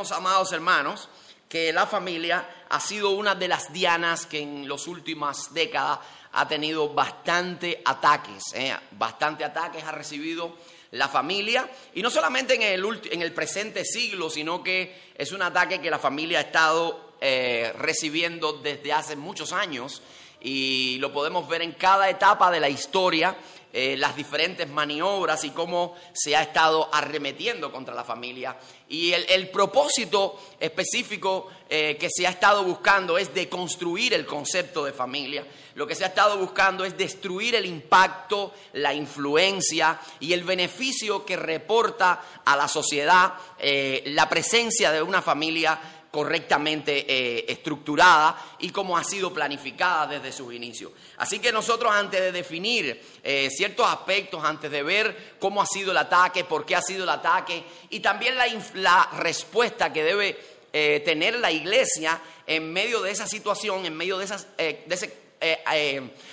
Amados hermanos, que la familia ha sido una de las dianas que en las últimas décadas ha tenido bastante ataques, ¿eh? bastante ataques ha recibido la familia, y no solamente en el, en el presente siglo, sino que es un ataque que la familia ha estado eh, recibiendo desde hace muchos años, y lo podemos ver en cada etapa de la historia eh, las diferentes maniobras y cómo se ha estado arremetiendo contra la familia. Y el, propósito específico eh, que se ha estado buscando es de construir el concepto de familia. Lo que se ha estado buscando es destruir el impacto, la influencia y el beneficio que reporta a la sociedad eh, la presencia de una familia correctamente eh, estructurada y cómo ha sido planificada desde sus inicios. Así que nosotros antes de definir eh, ciertos aspectos, antes de ver cómo ha sido el ataque, por qué ha sido el ataque y también la, respuesta que debe eh, tener la iglesia en medio de esa situación, en medio de, de ese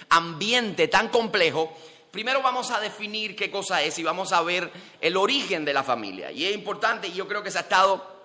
ambiente tan complejo, primero vamos a definir qué cosa es y vamos a ver el origen de la familia. Y es importante, y yo creo que se ha estado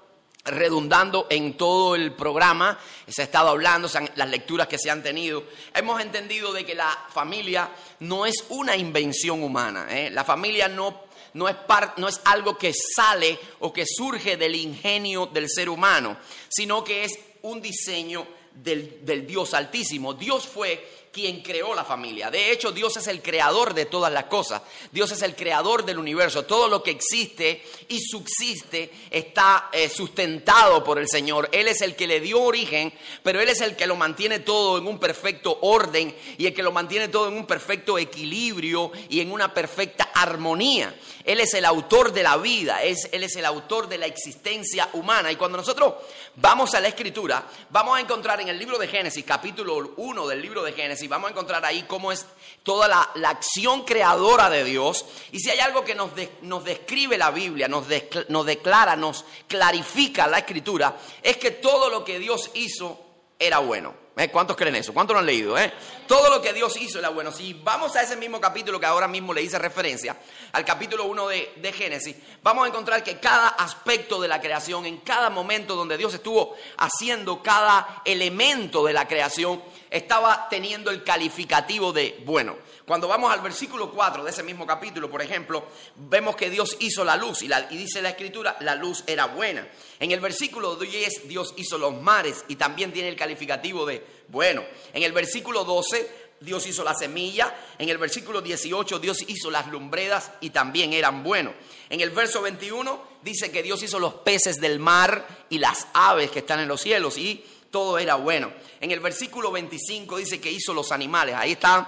redundando en todo el programa, se ha estado hablando, las lecturas que se han tenido, hemos entendido de que la familia no es una invención humana, ¿eh? la familia no, no, es no es algo que sale o que surge del ingenio del ser humano, sino que es un diseño del, del Dios altísimo. Dios fue quien creó la familia. De hecho, Dios es el creador de todas las cosas. Dios es el creador del universo. Todo lo que existe y subsiste está eh, sustentado por el Señor. Él es el que le dio origen, pero Él es el que lo mantiene todo en un perfecto orden y el que lo mantiene todo en un perfecto equilibrio y en una perfecta armonía. Él es el autor de la vida, es, Él es el autor de la existencia humana. Y cuando nosotros vamos a la escritura, vamos a encontrar en el libro de Génesis, capítulo 1 del libro de Génesis, vamos a encontrar ahí cómo es toda la, acción creadora de Dios. Y si hay algo que nos, nos describe la Biblia, nos, nos declara, nos clarifica la escritura, es que todo lo que Dios hizo era bueno. ¿Eh? ¿Cuántos creen eso? ¿Cuántos lo han leído? Eh? Todo lo que Dios hizo era bueno. Si vamos a ese mismo capítulo que ahora mismo le hice referencia, al capítulo 1 de, de, Génesis, vamos a encontrar que cada aspecto de la creación, en cada momento donde Dios estuvo haciendo cada elemento de la creación, estaba teniendo el calificativo de bueno. Cuando vamos al versículo 4 de ese mismo capítulo, por ejemplo, vemos que Dios hizo la luz y, dice la escritura, la luz era buena. En el versículo 10 Dios hizo los mares y también tiene el calificativo de bueno. En el versículo 12 Dios hizo la semilla. En el versículo 18 Dios hizo las lumbreras y también eran buenos. En el verso 21 dice que Dios hizo los peces del mar y las aves que están en los cielos y todo era bueno. En el versículo 25 dice que hizo los animales. Ahí están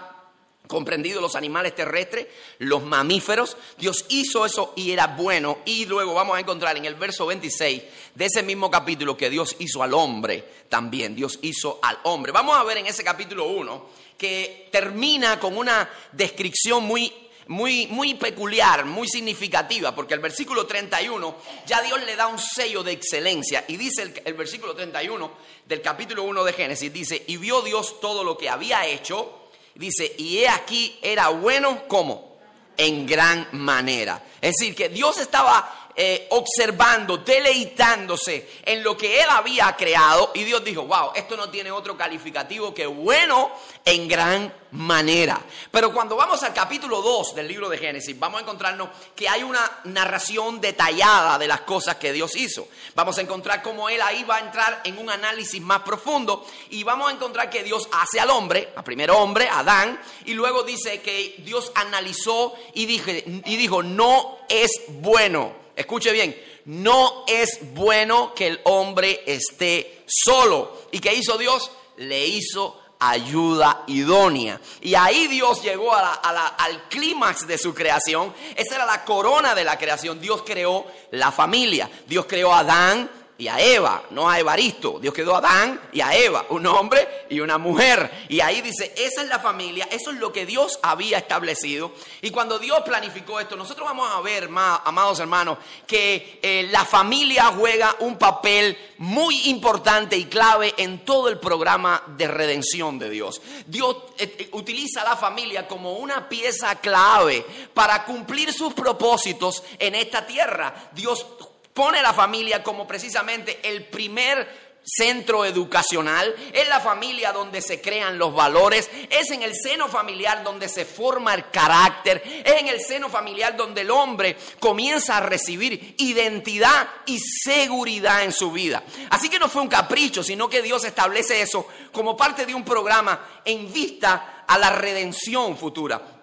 comprendidos los animales terrestres, los mamíferos. Dios hizo eso y era bueno. Y luego vamos a encontrar en el verso 26 de ese mismo capítulo que Dios hizo al hombre también. Dios hizo al hombre. Vamos a ver en ese capítulo 1 que termina con una descripción muy muy, muy peculiar, muy significativa, porque el versículo 31 ya Dios le da un sello de excelencia. Y dice el, el versículo 31 del capítulo 1 de Génesis, dice, y vio Dios todo lo que había hecho, dice, y he aquí era bueno como en gran manera. Es decir, que Dios estaba eh, observando, deleitándose en lo que él había creado y Dios dijo, wow, esto no tiene otro calificativo que bueno en gran manera. Pero cuando vamos al capítulo 2 del libro de Génesis, vamos a encontrarnos que hay una narración detallada de las cosas que Dios hizo. Vamos a encontrar cómo él ahí va a entrar en un análisis más profundo y vamos a encontrar que Dios hace al hombre, al primer hombre, Adán, y luego dice que Dios analizó y, dije, y dijo, no es bueno escuche bien, no es bueno que el hombre esté solo. ¿Y qué hizo Dios? Le hizo ayuda idónea. Y ahí Dios llegó al clímax de su creación. Esa era la corona de la creación. Dios creó la familia. Dios creó a Adán, y a Eva, no a Evaristo. Dios quedó a Adán y a Eva, un hombre y una mujer. Y ahí dice, esa es la familia, eso es lo que Dios había establecido. Y cuando Dios planificó esto, nosotros vamos a ver, amados hermanos, que eh, la familia juega un papel muy importante y clave en todo el programa de redención de Dios. Dios eh, eh, utiliza a la familia como una pieza clave para cumplir sus propósitos en esta tierra. Dios pone la familia como precisamente el primer centro educacional, es la familia donde se crean los valores, es en el seno familiar donde se forma el carácter, es en el seno familiar donde el hombre comienza a recibir identidad y seguridad en su vida. Así que no fue un capricho, sino que Dios establece eso como parte de un programa en vista a la redención futura.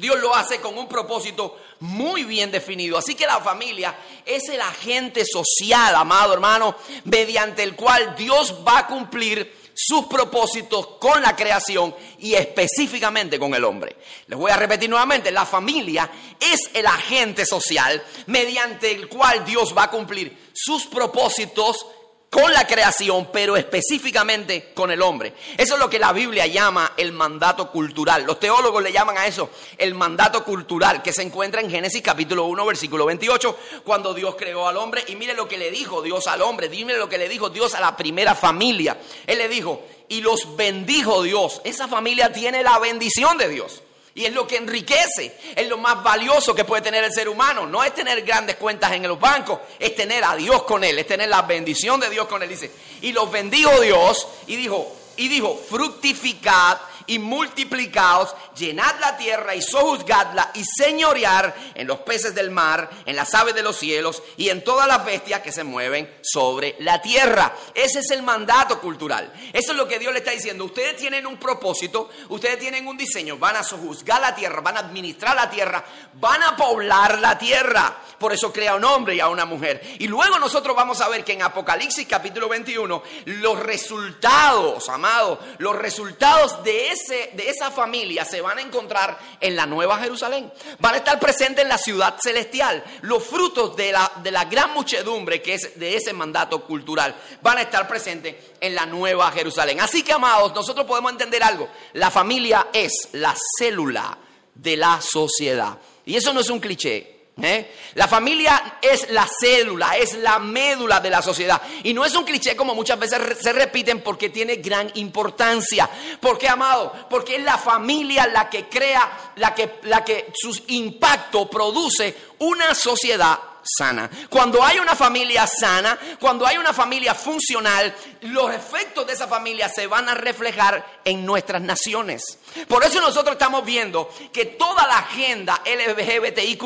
Dios lo hace con un propósito muy bien definido. Así que la familia es el agente social, amado hermano, mediante el cual Dios va a cumplir sus propósitos con la creación y específicamente con el hombre. Les voy a repetir nuevamente, la familia es el agente social mediante el cual Dios va a cumplir sus propósitos con la creación, pero específicamente con el hombre. Eso es lo que la Biblia llama el mandato cultural. Los teólogos le llaman a eso el mandato cultural, que se encuentra en Génesis capítulo 1, versículo 28, cuando Dios creó al hombre. Y mire lo que le dijo Dios al hombre, dime lo que le dijo Dios a la primera familia. Él le dijo, y los bendijo Dios. Esa familia tiene la bendición de Dios. Y es lo que enriquece, es lo más valioso que puede tener el ser humano. No es tener grandes cuentas en los bancos, es tener a Dios con él, es tener la bendición de Dios con él. Dice, y los bendijo Dios y dijo, y dijo, fructificad y multiplicaos, llenad la tierra y sojuzgadla y señorear en los peces del mar, en las aves de los cielos y en todas las bestias que se mueven sobre la tierra. Ese es el mandato cultural. Eso es lo que Dios le está diciendo. Ustedes tienen un propósito, ustedes tienen un diseño, van a sojuzgar la tierra, van a administrar la tierra, van a poblar la tierra. Por eso crea un hombre y a una mujer. Y luego nosotros vamos a ver que en Apocalipsis capítulo 21, los resultados, amados, los resultados de ese de esa familia se van a encontrar en la Nueva Jerusalén. Van a estar presentes en la ciudad celestial. Los frutos de la, de la gran muchedumbre que es de ese mandato cultural van a estar presentes en la Nueva Jerusalén. Así que, amados, nosotros podemos entender algo. La familia es la célula de la sociedad. Y eso no es un cliché. ¿Eh? La familia es la célula, es la médula de la sociedad. Y no es un cliché como muchas veces se repiten porque tiene gran importancia. ¿Por qué, amado? Porque es la familia la que crea, la que, la que su impacto produce una sociedad sana. Cuando hay una familia sana, cuando hay una familia funcional, los efectos de esa familia se van a reflejar en nuestras naciones. Por eso nosotros estamos viendo que toda la agenda LGBTIQ,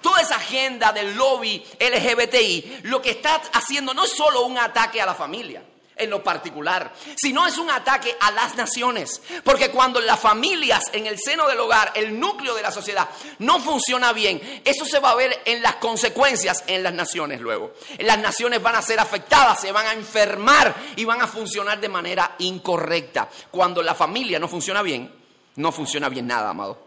toda esa agenda del lobby LGBTI, lo que está haciendo no es solo un ataque a la familia en lo particular, sino es un ataque a las naciones. Porque cuando las familias en el seno del hogar, el núcleo de la sociedad, no funciona bien, eso se va a ver en las consecuencias en las naciones luego. Las naciones van a ser afectadas, se van a enfermar y van a funcionar de manera incorrecta. Cuando la familia no funciona bien, no funciona bien nada, amado.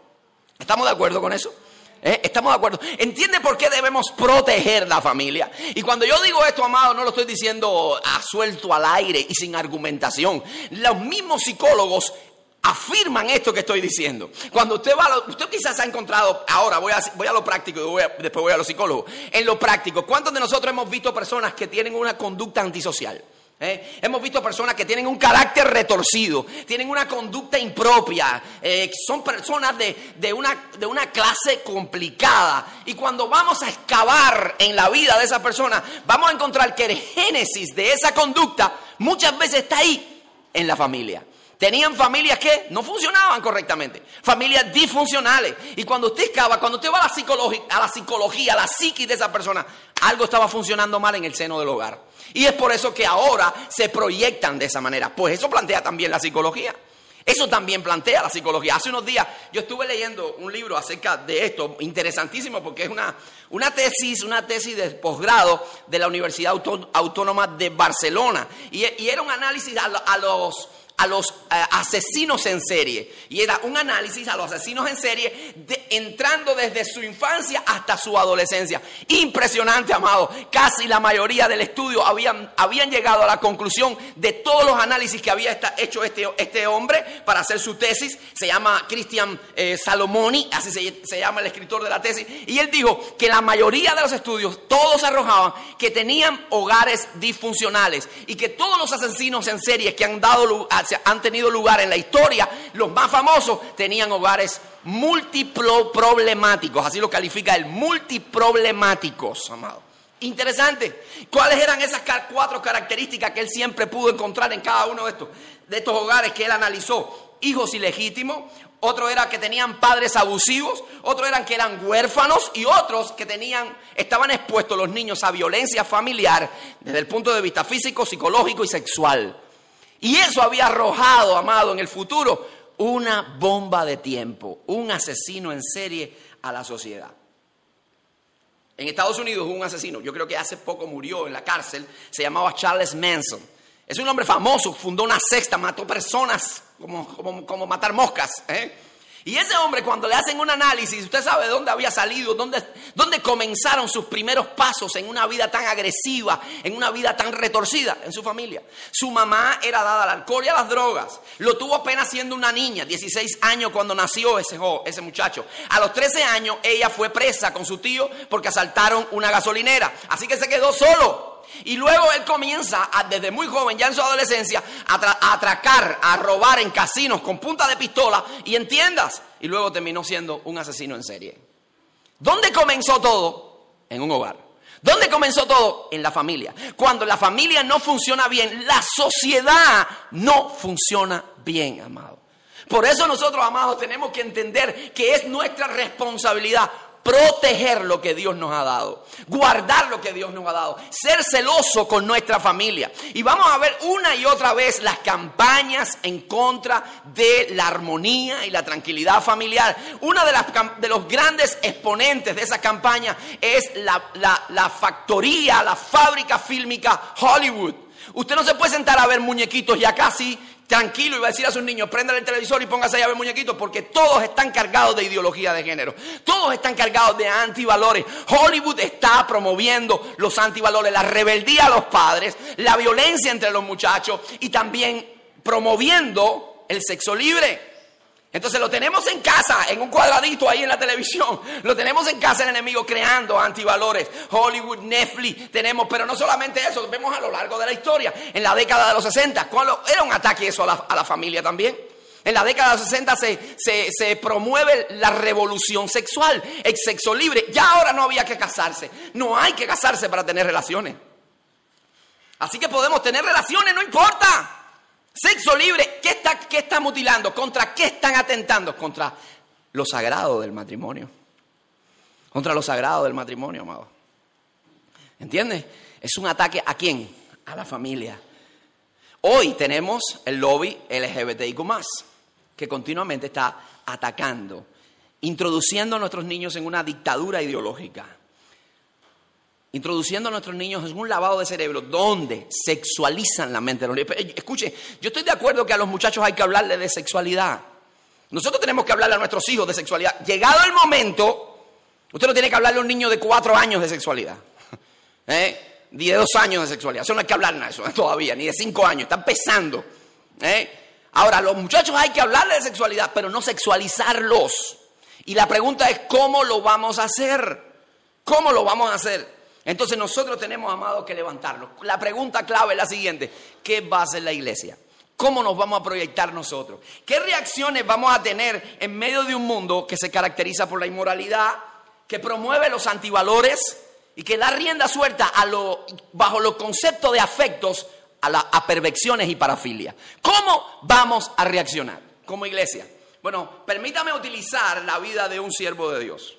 ¿Estamos de acuerdo con eso? ¿Eh? ¿Estamos de acuerdo? ¿Entiende por qué debemos proteger la familia? Y cuando yo digo esto, amado, no lo estoy diciendo a suelto al aire y sin argumentación. Los mismos psicólogos afirman esto que estoy diciendo. Cuando usted va, a lo, usted quizás ha encontrado, ahora voy a, voy a lo práctico y después voy a los psicólogos. En lo práctico, ¿cuántos de nosotros hemos visto personas que tienen una conducta antisocial? ¿Eh? Hemos visto personas que tienen un carácter retorcido, tienen una conducta impropia, eh, son personas de, una, de una clase complicada. Y cuando vamos a excavar en la vida de esa persona, vamos a encontrar que el génesis de esa conducta muchas veces está ahí, en la familia. Tenían familias que no funcionaban correctamente, familias disfuncionales. Y cuando usted excava, cuando usted va a la, psicología, a la psicología, a la psiquis de esa persona, algo estaba funcionando mal en el seno del hogar. Y es por eso que ahora se proyectan de esa manera. Pues eso plantea también la psicología. Eso también plantea la psicología. Hace unos días yo estuve leyendo un libro acerca de esto, interesantísimo, porque es una, una tesis, una tesis de posgrado de la Universidad Autónoma de Barcelona. Y, era un análisis a los a los eh, asesinos en serie. Y era un análisis a los asesinos en serie entrando desde su infancia hasta su adolescencia. Impresionante, amado. Casi la mayoría del estudio habían, habían llegado a la conclusión de todos los análisis que había hecho este, este hombre para hacer su tesis. Se llama Christian eh, Salomoni, así se, se llama el escritor de la tesis. Y él dijo que la mayoría de los estudios, todos arrojaban que tenían hogares disfuncionales y que todos los asesinos en serie que han dado han tenido lugar en la historia, los más famosos tenían hogares multiproblemáticos, así lo califica el multiproblemáticos, amado. Interesante. ¿Cuáles eran esas cuatro características que él siempre pudo encontrar en cada uno de estos, de estos hogares que él analizó? Hijos ilegítimos, otro era que tenían padres abusivos, otro eran que eran huérfanos y otros que tenían, estaban expuestos los niños a violencia familiar desde el punto de vista físico, psicológico y sexual. Y eso había arrojado, amado, en el futuro una bomba de tiempo, un asesino en serie a la sociedad. En Estados Unidos hubo un asesino, yo creo que hace poco murió en la cárcel, se llamaba Charles Manson. Es un hombre famoso, fundó una sexta, mató personas como, como, matar moscas. ¿eh? Y ese hombre cuando le hacen un análisis, usted sabe dónde había salido, dónde, dónde comenzaron sus primeros pasos en una vida tan agresiva, en una vida tan retorcida en su familia. Su mamá era dada al alcohol y a las drogas. Lo tuvo apenas siendo una niña, 16 años cuando nació ese, ese muchacho. A los 13 años ella fue presa con su tío porque asaltaron una gasolinera. Así que se quedó solo. Y luego él comienza desde muy joven, ya en su adolescencia, a, atracar, a robar en casinos con punta de pistola y en tiendas. Y luego terminó siendo un asesino en serie. ¿Dónde comenzó todo? En un hogar. ¿Dónde comenzó todo? En la familia. Cuando la familia no funciona bien, la sociedad no funciona bien, amado. Por eso nosotros, amados, tenemos que entender que es nuestra responsabilidad proteger lo que Dios nos ha dado, guardar lo que Dios nos ha dado, ser celoso con nuestra familia. Y vamos a ver una y otra vez las campañas en contra de la armonía y la tranquilidad familiar. Una de, de los grandes exponentes de esa campaña es la, la factoría, la fábrica fílmica Hollywood. Usted no se puede sentar a ver muñequitos ya casi tranquilo y va a decir a sus niños, prenda el televisor y póngase a ver muñequitos, porque todos están cargados de ideología de género. Todos están cargados de antivalores. Hollywood está promoviendo los antivalores, la rebeldía a los padres, la violencia entre los muchachos y también promoviendo el sexo libre. Entonces lo tenemos en casa, en un cuadradito ahí en la televisión. Lo tenemos en casa el enemigo creando antivalores. Hollywood, Netflix, tenemos, pero no solamente eso, vemos a lo largo de la historia. En la década de los 60, era un ataque eso a la, familia también. En la década de los 60 se, se, promueve la revolución sexual, el sexo libre. Ya ahora no había que casarse. No hay que casarse para tener relaciones. Así que podemos tener relaciones, no importa. Sexo libre, ¿qué está, ¿qué está mutilando? ¿Contra qué están atentando? Contra lo sagrado del matrimonio. Contra lo sagrado del matrimonio, amado. ¿Entiendes? Es un ataque a quién? A la familia. Hoy tenemos el lobby LGBTIQ, que continuamente está atacando, introduciendo a nuestros niños en una dictadura ideológica introduciendo a nuestros niños en un lavado de cerebro donde sexualizan la mente de los niños. Escuche, yo estoy de acuerdo que a los muchachos hay que hablarles de sexualidad. Nosotros tenemos que hablarle a nuestros hijos de sexualidad. Llegado el momento, usted no tiene que hablarle a un niño de cuatro años de sexualidad. ¿Eh? Ni de dos años de sexualidad. Eso no hay que hablar de eso todavía, ni de cinco años. Está empezando. ¿Eh? Ahora, a los muchachos hay que hablarles de sexualidad, pero no sexualizarlos. Y la pregunta es, ¿cómo lo vamos a hacer? ¿Cómo lo vamos a hacer? Entonces nosotros tenemos, amados, que levantarnos. La pregunta clave es la siguiente. ¿Qué va a hacer la iglesia? ¿Cómo nos vamos a proyectar nosotros? ¿Qué reacciones vamos a tener en medio de un mundo que se caracteriza por la inmoralidad, que promueve los antivalores y que da rienda suelta a lo, bajo los conceptos de afectos a, las a y parafilia? ¿Cómo vamos a reaccionar como iglesia? Bueno, permítame utilizar la vida de un siervo de Dios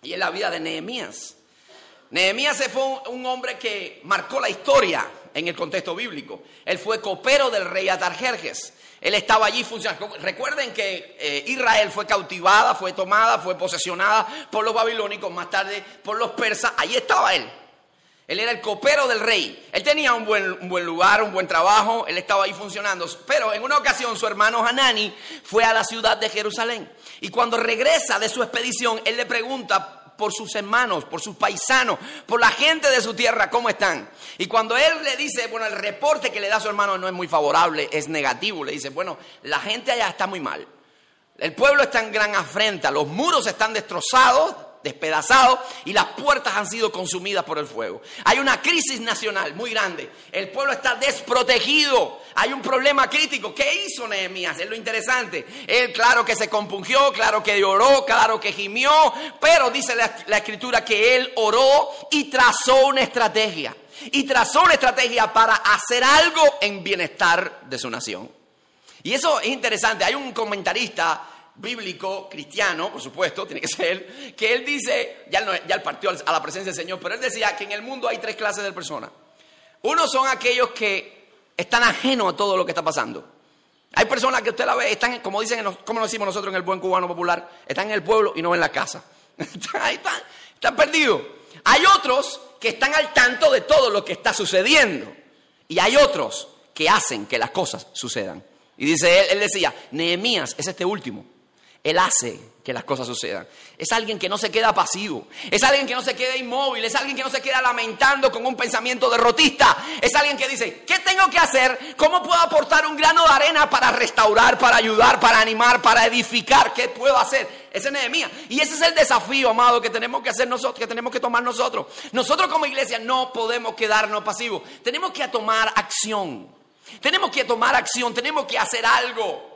y en la vida de Nehemías. Nehemías fue un, hombre que marcó la historia en el contexto bíblico. Él fue copero del rey Atarjerjes. Él estaba allí funcionando. Recuerden que eh, Israel fue cautivada, fue tomada, fue posesionada por los babilónicos, más tarde por los persas. Allí estaba él. Él era el copero del rey. Él tenía un buen, un buen, lugar, un buen trabajo, él estaba ahí funcionando. Pero en una ocasión su hermano Hanani fue a la ciudad de Jerusalén. Y cuando regresa de su expedición, él le pregunta por sus hermanos, por sus paisanos, por la gente de su tierra, ¿cómo están? Y cuando él le dice, bueno, el reporte que le da a su hermano no es muy favorable, es negativo, le dice, bueno, la gente allá está muy mal. El pueblo está en gran afrenta, los muros están destrozados despedazado y las puertas han sido consumidas por el fuego. Hay una crisis nacional muy grande. El pueblo está desprotegido. Hay un problema crítico. ¿Qué hizo Nehemías? Es lo interesante. Él, claro que se compungió, claro que lloró, claro que gimió, pero dice la, la escritura que él oró y trazó una estrategia. Y trazó una estrategia para hacer algo en bienestar de su nación. Y eso es interesante. Hay un comentarista bíblico, cristiano, por supuesto, tiene que ser él, que él dice, ya, no, ya él partió a la presencia del Señor, pero él decía que en el mundo hay tres clases de personas. Uno son aquellos que están ajenos a todo lo que está pasando. Hay personas que usted la ve, están, como dicen, como lo decimos nosotros en el buen cubano popular, están en el pueblo y no en la casa. Ahí están, están perdidos. Hay otros que están al tanto de todo lo que está sucediendo. Y hay otros que hacen que las cosas sucedan. Y dice él, él decía, Nehemías es este último. Él hace que las cosas sucedan. Es alguien que no se queda pasivo. Es alguien que no se queda inmóvil. Es alguien que no se queda lamentando con un pensamiento derrotista. Es alguien que dice, ¿qué tengo que hacer? ¿Cómo puedo aportar un grano de arena para restaurar, para ayudar, para animar, para edificar? ¿Qué puedo hacer? Ese es Nehemías. Y ese es el desafío, amado, que tenemos que hacer nosotros, que tenemos que tomar nosotros. Nosotros como iglesia no podemos quedarnos pasivos. Tenemos que tomar acción. Tenemos que tomar acción. Tenemos que hacer algo.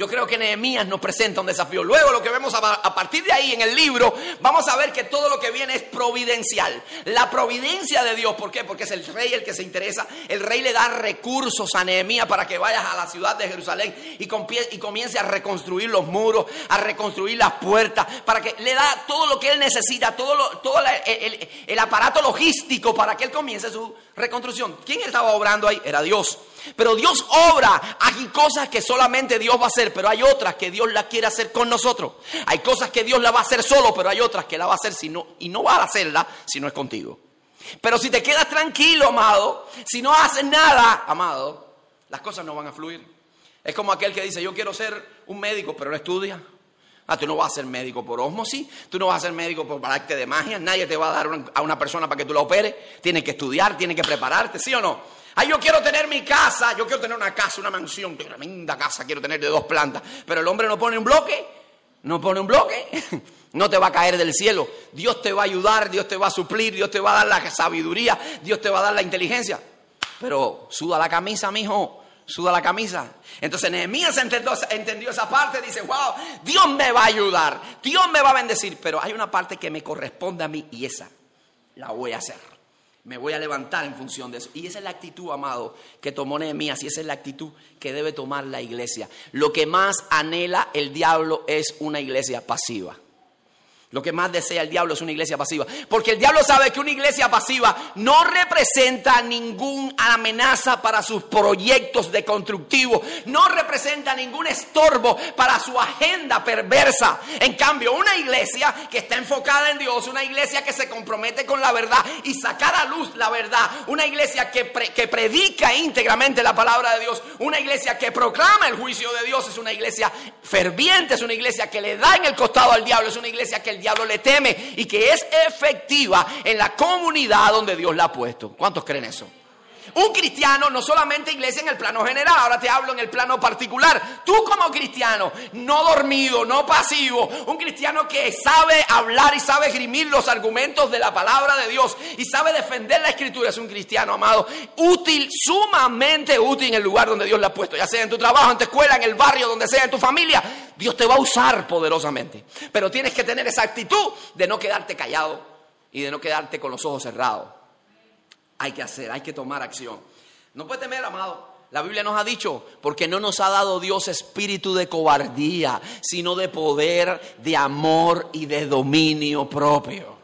Yo creo que Nehemías nos presenta un desafío. Luego lo que vemos a, partir de ahí en el libro, vamos a ver que todo lo que viene es providencial. La providencia de Dios, ¿por qué? Porque es el rey el que se interesa. El rey le da recursos a Nehemías para que vayas a la ciudad de Jerusalén y, comience a reconstruir los muros, a reconstruir las puertas, para que le da todo lo que él necesita, todo, todo el aparato logístico para que él comience su reconstrucción. ¿Quién estaba obrando ahí? Era Dios. Pero Dios obra. Hay cosas que solamente Dios va a hacer, pero hay otras que Dios la quiere hacer con nosotros. Hay cosas que Dios la va a hacer solo, pero hay otras que la va a hacer si no, y no va a hacerla si no es contigo. Pero si te quedas tranquilo, amado, si no haces nada, amado, las cosas no van a fluir. Es como aquel que dice, yo quiero ser un médico, pero no estudia. Ah, tú no vas a ser médico por osmosis, tú no vas a ser médico por arte de magia, nadie te va a dar a una persona para que tú la operes. Tienes que estudiar, tienes que prepararte, ¿sí o no? Ay, yo quiero tener mi casa, yo quiero tener una casa, una mansión, tremenda casa quiero tener de dos plantas. Pero el hombre no pone un bloque, no pone un bloque, no te va a caer del cielo. Dios te va a ayudar, Dios te va a suplir, Dios te va a dar la sabiduría, Dios te va a dar la inteligencia. Pero suda la camisa, mijo, suda la camisa. Entonces Nehemías entendió, entendió esa parte, dice, wow, Dios me va a ayudar, Dios me va a bendecir, pero hay una parte que me corresponde a mí y esa la voy a hacer. Me voy a levantar en función de eso. Y esa es la actitud, amado, que tomó Nehemías y esa es la actitud que debe tomar la iglesia. Lo que más anhela el diablo es una iglesia pasiva. Lo que más desea el diablo es una iglesia pasiva. Porque el diablo sabe que una iglesia pasiva no representa ninguna amenaza para sus proyectos de constructivo. No representa ningún estorbo para su agenda perversa. En cambio, una iglesia que está enfocada en Dios, una iglesia que se compromete con la verdad y sacar a luz la verdad. Una iglesia que, que predica íntegramente la palabra de Dios. Una iglesia que proclama el juicio de Dios. Es una iglesia ferviente, es una iglesia que le da en el costado al diablo. Es una iglesia que el diablo le teme y que es efectiva en la comunidad donde Dios la ha puesto. ¿Cuántos creen eso? Un cristiano no solamente iglesia en el plano general, ahora te hablo en el plano particular. Tú como cristiano, no dormido, no pasivo, un cristiano que sabe hablar y sabe esgrimir los argumentos de la palabra de Dios y sabe defender la escritura, es un cristiano amado, útil, sumamente útil en el lugar donde Dios la ha puesto, ya sea en tu trabajo, en tu escuela, en el barrio, donde sea, en tu familia. Dios te va a usar poderosamente. Pero tienes que tener esa actitud de no quedarte callado y de no quedarte con los ojos cerrados. Hay que hacer, hay que tomar acción. No puede temer, amado. La Biblia nos ha dicho, porque no nos ha dado Dios espíritu de cobardía, sino de poder, de amor y de dominio propio.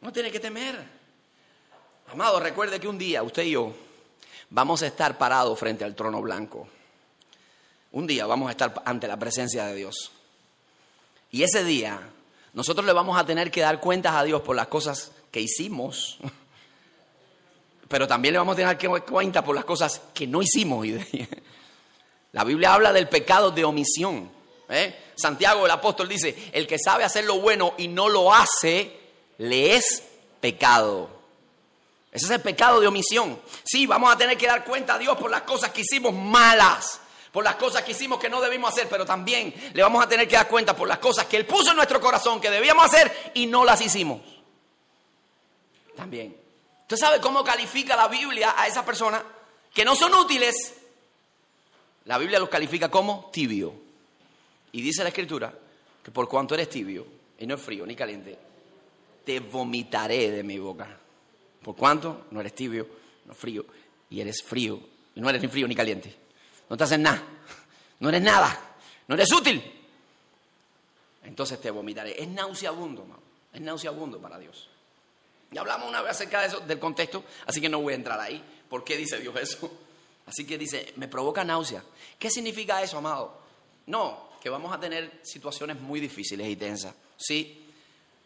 No tiene que temer. Amado, recuerde que un día usted y yo vamos a estar parados frente al trono blanco. Un día vamos a estar ante la presencia de Dios. Y ese día nosotros le vamos a tener que dar cuentas a Dios por las cosas que hicimos, pero también le vamos a tener que dar cuenta por las cosas que no hicimos. La Biblia habla del pecado de omisión. ¿eh? Santiago el apóstol dice, el que sabe hacer lo bueno y no lo hace, le es pecado. Ese es el pecado de omisión. Sí, vamos a tener que dar cuenta a Dios por las cosas que hicimos malas por las cosas que hicimos que no debimos hacer, pero también le vamos a tener que dar cuenta por las cosas que Él puso en nuestro corazón que debíamos hacer y no las hicimos. También. ¿Usted sabe cómo califica la Biblia a esas personas que no son útiles? La Biblia los califica como tibio. Y dice la Escritura que por cuanto eres tibio, y no es frío ni caliente, te vomitaré de mi boca. Por cuanto no eres tibio, no frío, y eres frío, y no eres ni frío ni caliente. No te haces nada, no eres nada, no eres útil. Entonces te vomitaré. Es nauseabundo. Es nauseabundo para Dios. Ya hablamos una vez acerca de eso, del contexto, así que no voy a entrar ahí. ¿Por qué dice Dios eso? Así que dice, me provoca náusea. ¿Qué significa eso, amado? No, que vamos a tener situaciones muy difíciles y tensas. Sí,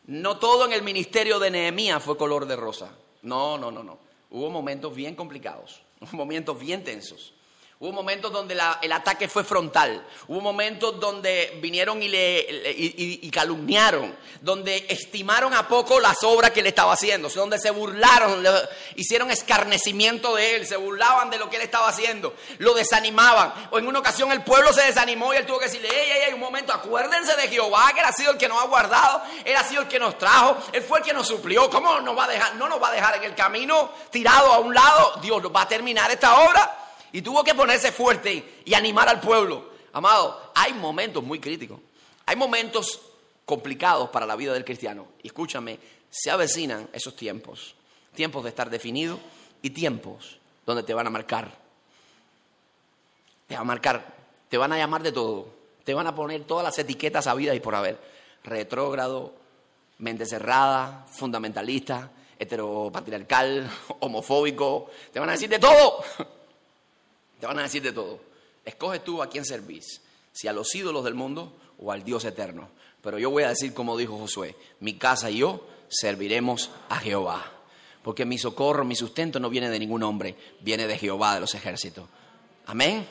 no todo en el ministerio de Nehemías fue color de rosa. No, no, no, no. Hubo momentos bien complicados, momentos bien tensos. Hubo momentos donde el ataque fue frontal. Hubo momentos donde vinieron y le y, calumniaron, donde estimaron a poco las obras que le estaba haciendo, donde se burlaron, hicieron escarnecimiento de él, se burlaban de lo que él estaba haciendo, lo desanimaban. O en una ocasión el pueblo se desanimó y él tuvo que decirle, ey, ey, ey, un momento, acuérdense de Jehová, que él ha sido el que nos ha guardado, él ha sido el que nos trajo, él fue el que nos suplió. ¿Cómo nos va a dejar? No nos va a dejar en el camino tirado a un lado. Dios va a terminar esta obra. Y tuvo que ponerse fuerte y animar al pueblo. Amado, hay momentos muy críticos. Hay momentos complicados para la vida del cristiano. Y escúchame, se avecinan esos tiempos. Tiempos de estar definido y tiempos donde te van a marcar. Te van a marcar, te van a llamar de todo. Te van a poner todas las etiquetas a vida y por haber. Retrógrado, mente cerrada, fundamentalista, heteropatriarcal, homofóbico. Te van a decir de todo. Te van a decir de todo. Escoge tú a quién servís, si a los ídolos del mundo o al Dios eterno. Pero yo voy a decir como dijo Josué, mi casa y yo serviremos a Jehová. Porque mi socorro, mi sustento no viene de ningún hombre, viene de Jehová de los ejércitos. Amén.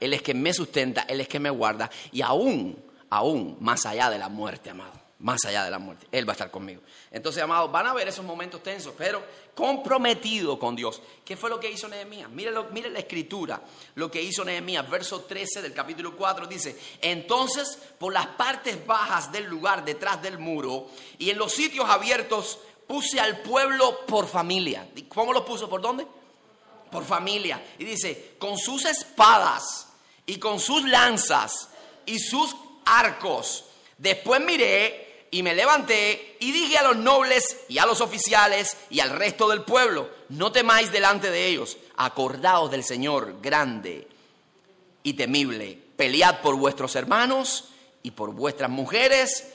Él es que me sustenta, Él es que me guarda y aún, aún más allá de la muerte, amado más allá de la muerte. Él va a estar conmigo. Entonces, amados, van a ver esos momentos tensos, pero comprometido con Dios. ¿Qué fue lo que hizo Nehemías? Mire, la escritura, lo que hizo Nehemías. Verso 13 del capítulo 4 dice, entonces por las partes bajas del lugar detrás del muro y en los sitios abiertos puse al pueblo por familia. ¿Cómo lo puso? ¿Por dónde? Por familia. Y dice, con sus espadas y con sus lanzas y sus arcos. Después miré y me levanté y dije a los nobles y a los oficiales y al resto del pueblo, no temáis delante de ellos, acordaos del Señor grande y temible, pelead por vuestros hermanos y por vuestras mujeres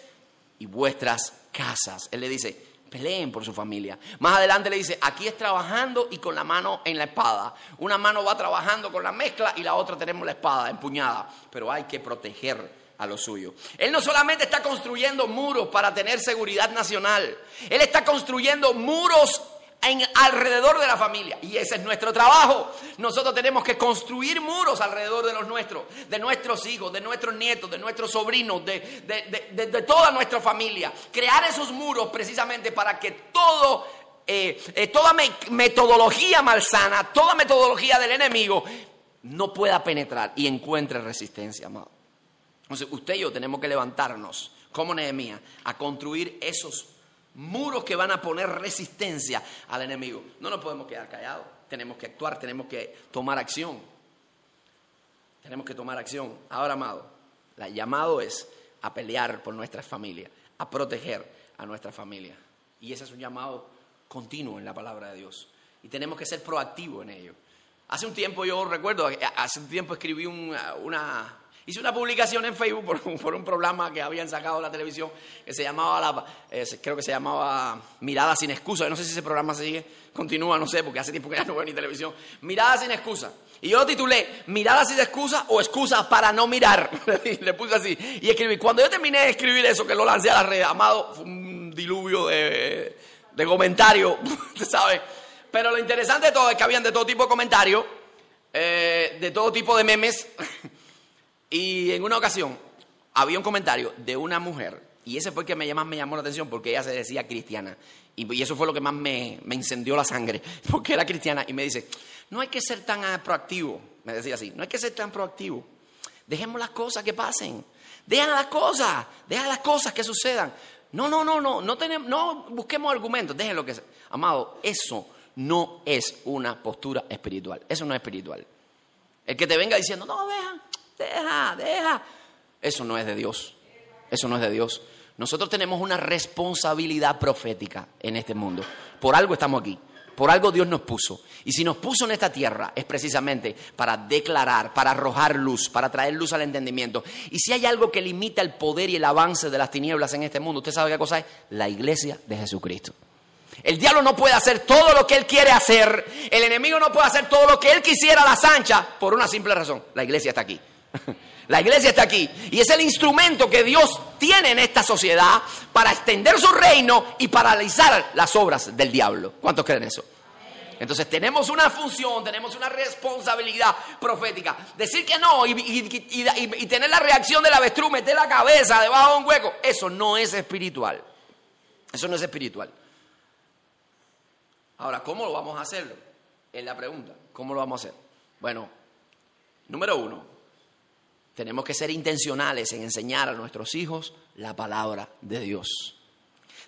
y vuestras casas. Él le dice, peleen por su familia. Más adelante le dice, aquí es trabajando y con la mano en la espada. Una mano va trabajando con la mezcla y la otra tenemos la espada empuñada, pero hay que proteger a lo suyo. Él no solamente está construyendo muros para tener seguridad nacional, Él está construyendo muros en, alrededor de la familia. Y ese es nuestro trabajo. Nosotros tenemos que construir muros alrededor de los nuestros, de nuestros hijos, de nuestros nietos, de nuestros sobrinos, de, de, toda nuestra familia. Crear esos muros precisamente para que todo, eh, eh, toda metodología malsana, toda metodología del enemigo no pueda penetrar y encuentre resistencia, amado. Entonces, usted y yo tenemos que levantarnos, como Nehemías, a construir esos muros que van a poner resistencia al enemigo. No nos podemos quedar callados. Tenemos que actuar, tenemos que tomar acción. Tenemos que tomar acción. Ahora, amado, el llamado es a pelear por nuestra familia, a proteger a nuestra familia. Y ese es un llamado continuo en la palabra de Dios. Y tenemos que ser proactivos en ello. Hace un tiempo yo recuerdo, hace un tiempo escribí una, Hice una publicación en Facebook por, un programa que habían sacado la televisión que se llamaba, la, eh, creo que se llamaba Mirada sin excusa. no sé si ese programa sigue, continúa, no sé, porque hace tiempo que ya no veo ni televisión. Mirada sin excusa. Y yo lo titulé Mirada sin excusa o excusa para no mirar. Le puse así y escribí. Cuando yo terminé de escribir eso, que lo lancé a la red, amado, fue un diluvio de, de comentarios, ¿sabes? Pero lo interesante de todo es que habían de todo tipo de comentarios, eh, de todo tipo de memes. Y en una ocasión había un comentario de una mujer, y ese fue el que me, más me llamó la atención porque ella se decía cristiana. Y, eso fue lo que más me, me, incendió la sangre, porque era cristiana. Y me dice, no hay que ser tan proactivo, me decía así, no hay que ser tan proactivo. Dejemos las cosas que pasen. Dejan las cosas, deja las cosas que sucedan. No, no, no, no, no, tenemos, no busquemos argumentos, déjenlo que sea. Amado, eso no es una postura espiritual, eso no es espiritual. El que te venga diciendo, no, deja, deja, deja, eso no es de Dios, eso no es de Dios. Nosotros tenemos una responsabilidad profética en este mundo. Por algo estamos aquí. Por algo Dios nos puso. Y si nos puso en esta tierra es precisamente para declarar, para arrojar luz, para traer luz al entendimiento. Y si hay algo que limita el poder y el avance de las tinieblas en este mundo, ¿usted sabe qué cosa es? La iglesia de Jesucristo. El diablo no puede hacer todo lo que él quiere hacer. El enemigo no puede hacer todo lo que él quisiera a las anchas por una simple razón. La iglesia está aquí. La iglesia está aquí y es el instrumento que Dios tiene en esta sociedad para extender su reino y paralizar las obras del diablo. ¿Cuántos creen eso? Entonces tenemos una función, tenemos una responsabilidad profética. Decir que no y, tener la reacción del avestruz, meter la cabeza debajo de un hueco, eso no es espiritual. Eso no es espiritual. Ahora, ¿cómo lo vamos a hacerlo? Es la pregunta. ¿Cómo lo vamos a hacer? Bueno, número uno, tenemos que ser intencionales en enseñar a nuestros hijos la palabra de Dios.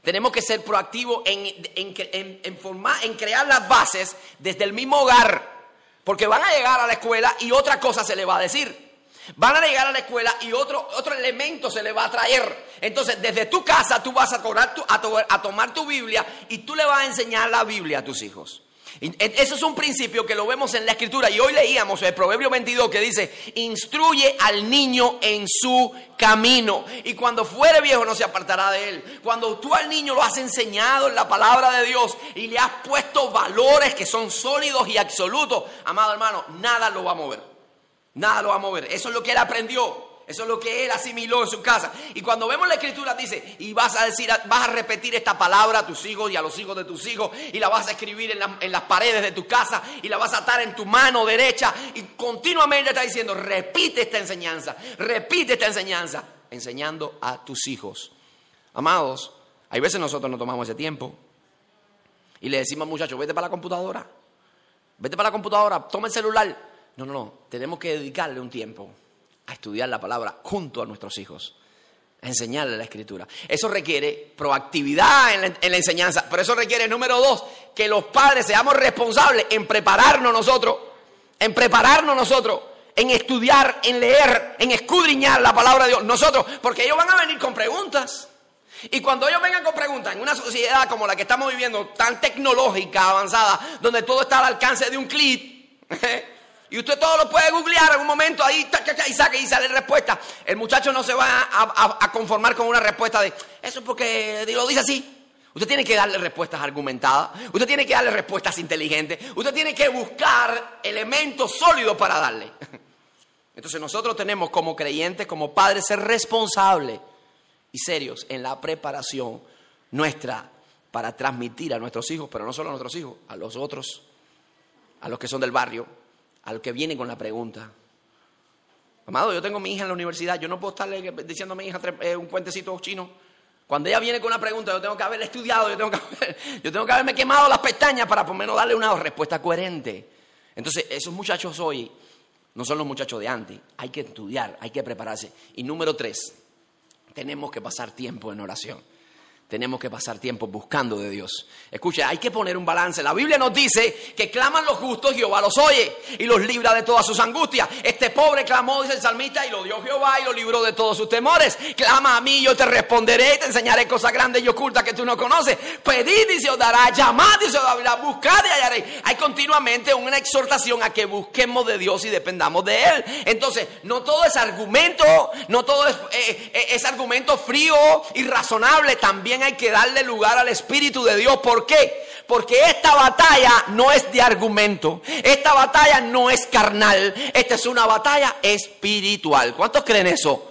Tenemos que ser proactivos en, formar, en crear las bases desde el mismo hogar, porque van a llegar a la escuela y otra cosa se les va a decir. Van a llegar a la escuela y otro, otro elemento se les va a traer. Entonces, desde tu casa tú vas a, a tomar tu Biblia y tú le vas a enseñar la Biblia a tus hijos. Eso es un principio que lo vemos en la escritura y hoy leíamos el Proverbio 22 que dice, instruye al niño en su camino y cuando fuere viejo no se apartará de él. Cuando tú al niño lo has enseñado en la palabra de Dios y le has puesto valores que son sólidos y absolutos, amado hermano, nada lo va a mover. Nada lo va a mover. Eso es lo que él aprendió. Eso es lo que él asimiló en su casa. Y cuando vemos la escritura dice, y vas a decir, vas a repetir esta palabra a tus hijos y a los hijos de tus hijos, y la vas a escribir en, las paredes de tu casa, y la vas a atar en tu mano derecha, y continuamente está diciendo, repite esta enseñanza, repite esta enseñanza, enseñando a tus hijos. Amados, hay veces nosotros no tomamos ese tiempo y le decimos muchachos, vete para la computadora, vete para la computadora, toma el celular. No, no, no, tenemos que dedicarle un tiempo a estudiar la palabra junto a nuestros hijos, a enseñarle la escritura. Eso requiere proactividad en la, enseñanza, pero eso requiere, número dos, que los padres seamos responsables en prepararnos nosotros, en prepararnos nosotros, en estudiar, en leer, en escudriñar la palabra de Dios. Nosotros, porque ellos van a venir con preguntas. Y cuando ellos vengan con preguntas en una sociedad como la que estamos viviendo, tan tecnológica, avanzada, donde todo está al alcance de un clic, Y usted todo lo puede googlear en un momento ahí, y saque y sale respuesta. El muchacho no se va a, conformar con una respuesta de, eso es porque lo dice así. Usted tiene que darle respuestas argumentadas, usted tiene que darle respuestas inteligentes, usted tiene que buscar elementos sólidos para darle. Entonces nosotros tenemos como creyentes, como padres, ser responsables y serios en la preparación nuestra para transmitir a nuestros hijos, pero no solo a nuestros hijos, a los otros, a los que son del barrio, al que viene con la pregunta. Amado, yo tengo mi hija en la universidad, yo no puedo estarle diciendo a mi hija eh, un puentecito chino. Cuando ella viene con una pregunta, yo tengo que haberla estudiado, yo tengo que, yo tengo que haberme quemado las pestañas para por menos darle una respuesta coherente. Entonces, esos muchachos hoy no son los muchachos de antes. Hay que estudiar, hay que prepararse. Y número tres, tenemos que pasar tiempo en oración tenemos que pasar tiempo buscando de Dios. Escucha, hay que poner un balance. La Biblia nos dice que claman los justos, Jehová los oye y los libra de todas sus angustias. Este pobre clamó, dice el salmista, y lo dio Jehová y lo libró de todos sus temores. Clama a mí, yo te responderé y te enseñaré cosas grandes y ocultas que tú no conoces. Pedid y se os dará, llamad y se os dará, buscad y hallaréis. Hay continuamente una exhortación a que busquemos de Dios y dependamos de Él. Entonces, no todo es argumento, no todo es, eh, eh, es argumento frío y razonable. También hay que darle lugar al Espíritu de Dios. ¿Por qué? Porque esta batalla no es de argumento. Esta batalla no es carnal. Esta es una batalla espiritual. ¿Cuántos creen eso?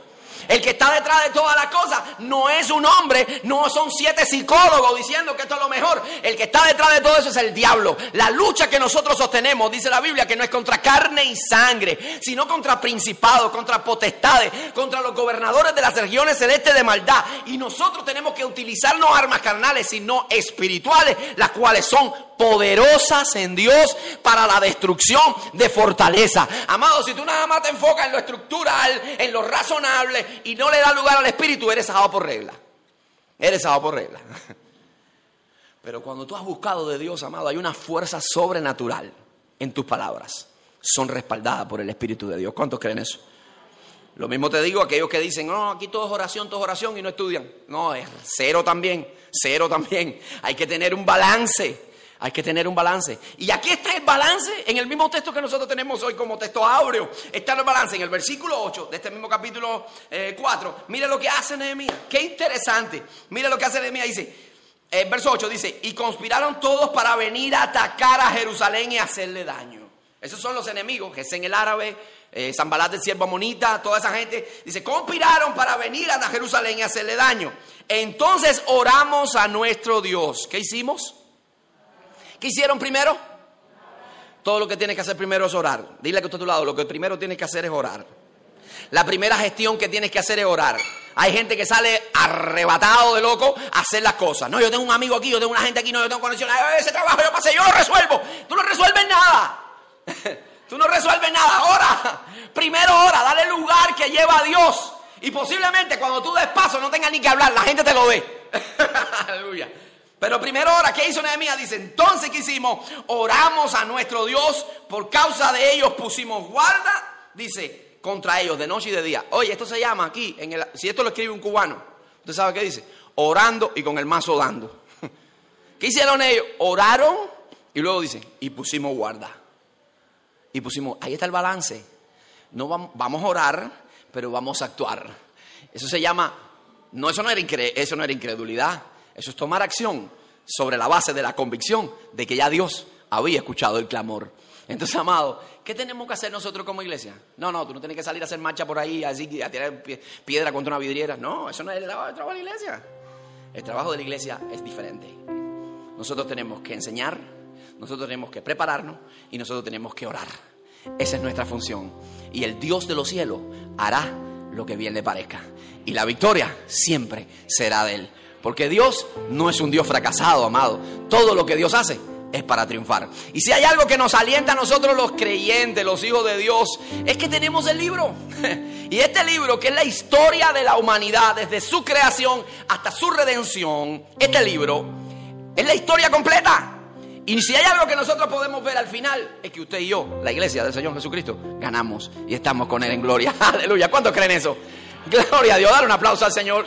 El que está detrás de todas las cosas no es un hombre, no son siete psicólogos diciendo que esto es lo mejor. El que está detrás de todo eso es el diablo. La lucha que nosotros sostenemos, dice la Biblia, que no es contra carne y sangre, sino contra principados, contra potestades, contra los gobernadores de las regiones celestes de maldad. Y nosotros tenemos que utilizar no armas carnales, sino espirituales, las cuales son poderosas en Dios para la destrucción de fortaleza. Amado, si tú nada más te enfocas en lo estructural, en lo razonable y no le das lugar al espíritu, eres sábado por regla. Eres sábado por regla. Pero cuando tú has buscado de Dios, amado, hay una fuerza sobrenatural en tus palabras. Son respaldadas por el Espíritu de Dios. ¿Cuántos creen eso? Lo mismo te digo a aquellos que dicen, no, aquí todo es oración, todo es oración y no estudian. No, es cero también, cero también. Hay que tener un balance. Hay que tener un balance. Y aquí está el balance en el mismo texto que nosotros tenemos hoy como texto áureo. Está el balance en el versículo 8 de este mismo capítulo 4. Eh, Mire lo que hace Nehemías. Qué interesante. Mire lo que hace Nehemías. Dice, el verso 8 dice, y conspiraron todos para venir a atacar a Jerusalén y hacerle daño. Esos son los enemigos, que es en el árabe, eh, Zambalat del siervo Amonita, toda esa gente. Dice, conspiraron para venir a Jerusalén y hacerle daño. Entonces oramos a nuestro Dios. ¿Qué hicimos? ¿Qué hicieron primero? Todo lo que tienes que hacer primero es orar. Dile que está a tu lado, lo que primero tienes que hacer es orar. La primera gestión que tienes que hacer es orar. Hay gente que sale arrebatado de loco a hacer las cosas. No, yo tengo un amigo aquí, yo tengo una gente aquí, no, yo tengo conexión. Ese trabajo yo pasé, yo lo resuelvo. Tú no resuelves nada. Tú no resuelves nada. Ora. Primero ora, dale lugar que lleva a Dios. Y posiblemente cuando tú des paso no tengas ni que hablar, la gente te lo ve. Aleluya. Pero primero ora, ¿qué hizo Nehemías? Dice, entonces ¿qué hicimos? Oramos a nuestro Dios, por causa de ellos pusimos guarda, dice, contra ellos de noche y de día. Oye, esto se llama aquí, en el, si esto lo escribe un cubano, ¿usted sabe qué dice? Orando y con el mazo dando. ¿Qué hicieron ellos? Oraron y luego dicen, y pusimos guarda. Y pusimos, ahí está el balance. No vamos, vamos a orar, pero vamos a actuar. Eso se llama, no, eso no, era eso no era incredulidad, eso es tomar acción sobre la base de la convicción de que ya Dios había escuchado el clamor. Entonces, amado, ¿qué tenemos que hacer nosotros como iglesia? No, no, tú no tienes que salir a hacer marcha por ahí, así, a tirar piedra contra una vidriera. No, eso no es el trabajo de la iglesia. El trabajo de la iglesia es diferente. Nosotros tenemos que enseñar, nosotros tenemos que prepararnos y nosotros tenemos que orar. Esa es nuestra función. Y el Dios de los cielos hará lo que bien le parezca. Y la victoria siempre será de Él. Porque Dios no es un Dios fracasado, amado. Todo lo que Dios hace es para triunfar. Y si hay algo que nos alienta a nosotros los creyentes, los hijos de Dios, es que tenemos el libro. Y este libro, que es la historia de la humanidad, desde su creación hasta su redención, este libro es la historia completa. Y si hay algo que nosotros podemos ver al final, es que usted y yo, la iglesia del Señor Jesucristo, ganamos y estamos con Él en gloria. Aleluya. ¿Cuántos creen eso? Gloria a Dios. Dar un aplauso al Señor.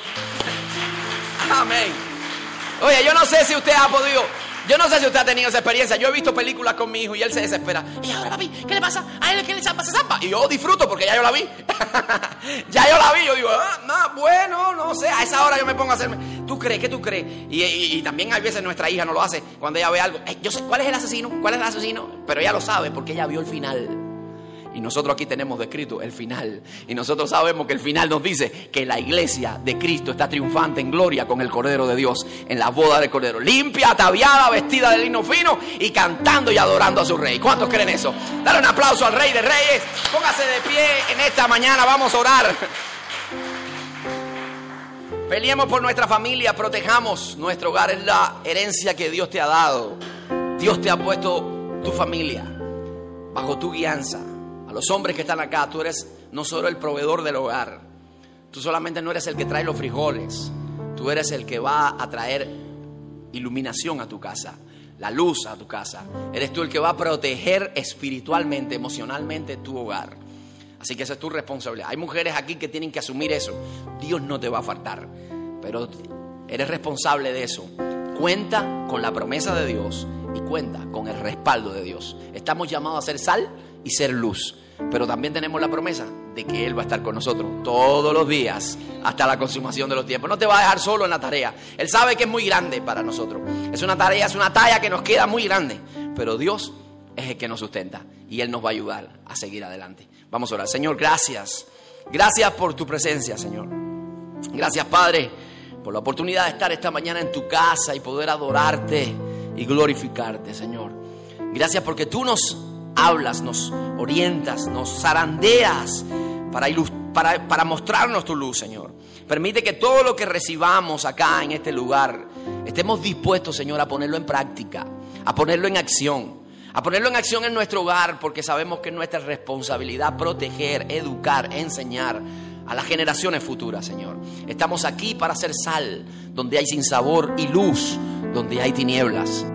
Amén. Oye, yo no sé si usted ha podido yo no sé si usted ha tenido esa experiencia. Yo he visto películas con mi hijo y él se desespera. Y ahora papi, ¿qué le pasa? A él que le se zampa. Y yo disfruto porque ya yo la vi. ya yo la vi. Yo digo, ah, no, bueno, no sé. A esa hora yo me pongo a hacerme. ¿Tú crees? ¿Qué tú crees? Y, también hay veces nuestra hija no lo hace cuando ella ve algo. yo sé, ¿cuál es el asesino? ¿Cuál es el asesino? Pero ella lo sabe porque ella vio el final. Y nosotros aquí tenemos descrito el final. Y nosotros sabemos que el final nos dice que la iglesia de Cristo está triunfante en gloria con el Cordero de Dios en la boda del Cordero. Limpia, ataviada, vestida de lino fino y cantando y adorando a su rey. ¿Cuántos creen eso? Dale un aplauso al Rey de Reyes. Póngase de pie en esta mañana. Vamos a orar. Peleemos por nuestra familia, protejamos nuestro hogar, es la herencia que Dios te ha dado. Dios te ha puesto tu familia bajo tu guianza los hombres que están acá, tú eres no solo el proveedor del hogar, tú solamente no eres el que trae los frijoles, tú eres el que va a traer iluminación a tu casa, la luz a tu casa. Eres tú el que va a proteger espiritualmente, emocionalmente tu hogar. Así que esa es tu responsabilidad. Hay mujeres aquí que tienen que asumir eso. Dios no te va a faltar, pero eres responsable de eso. Cuenta con la promesa de Dios y cuenta con el respaldo de Dios. Estamos llamados a ser sal y ser luz. Pero también tenemos la promesa de que Él va a estar con nosotros todos los días hasta la consumación de los tiempos. No te va a dejar solo en la tarea. Él sabe que es muy grande para nosotros. Es una tarea, es una talla que nos queda muy grande. Pero Dios es el que nos sustenta y Él nos va a ayudar a seguir adelante. Vamos a orar. Señor, gracias. Gracias por tu presencia, Señor. Gracias, Padre, por la oportunidad de estar esta mañana en tu casa y poder adorarte y glorificarte, Señor. Gracias porque tú nos hablas, nos orientas, nos zarandeas para, para, para mostrarnos tu luz, Señor. Permite que todo lo que recibamos acá en este lugar estemos dispuestos, Señor, a ponerlo en práctica, a ponerlo en acción, a ponerlo en acción en nuestro hogar, porque sabemos que es nuestra responsabilidad proteger, educar, enseñar a las generaciones futuras, Señor. Estamos aquí para hacer sal, donde hay sinsabor y luz, donde hay tinieblas.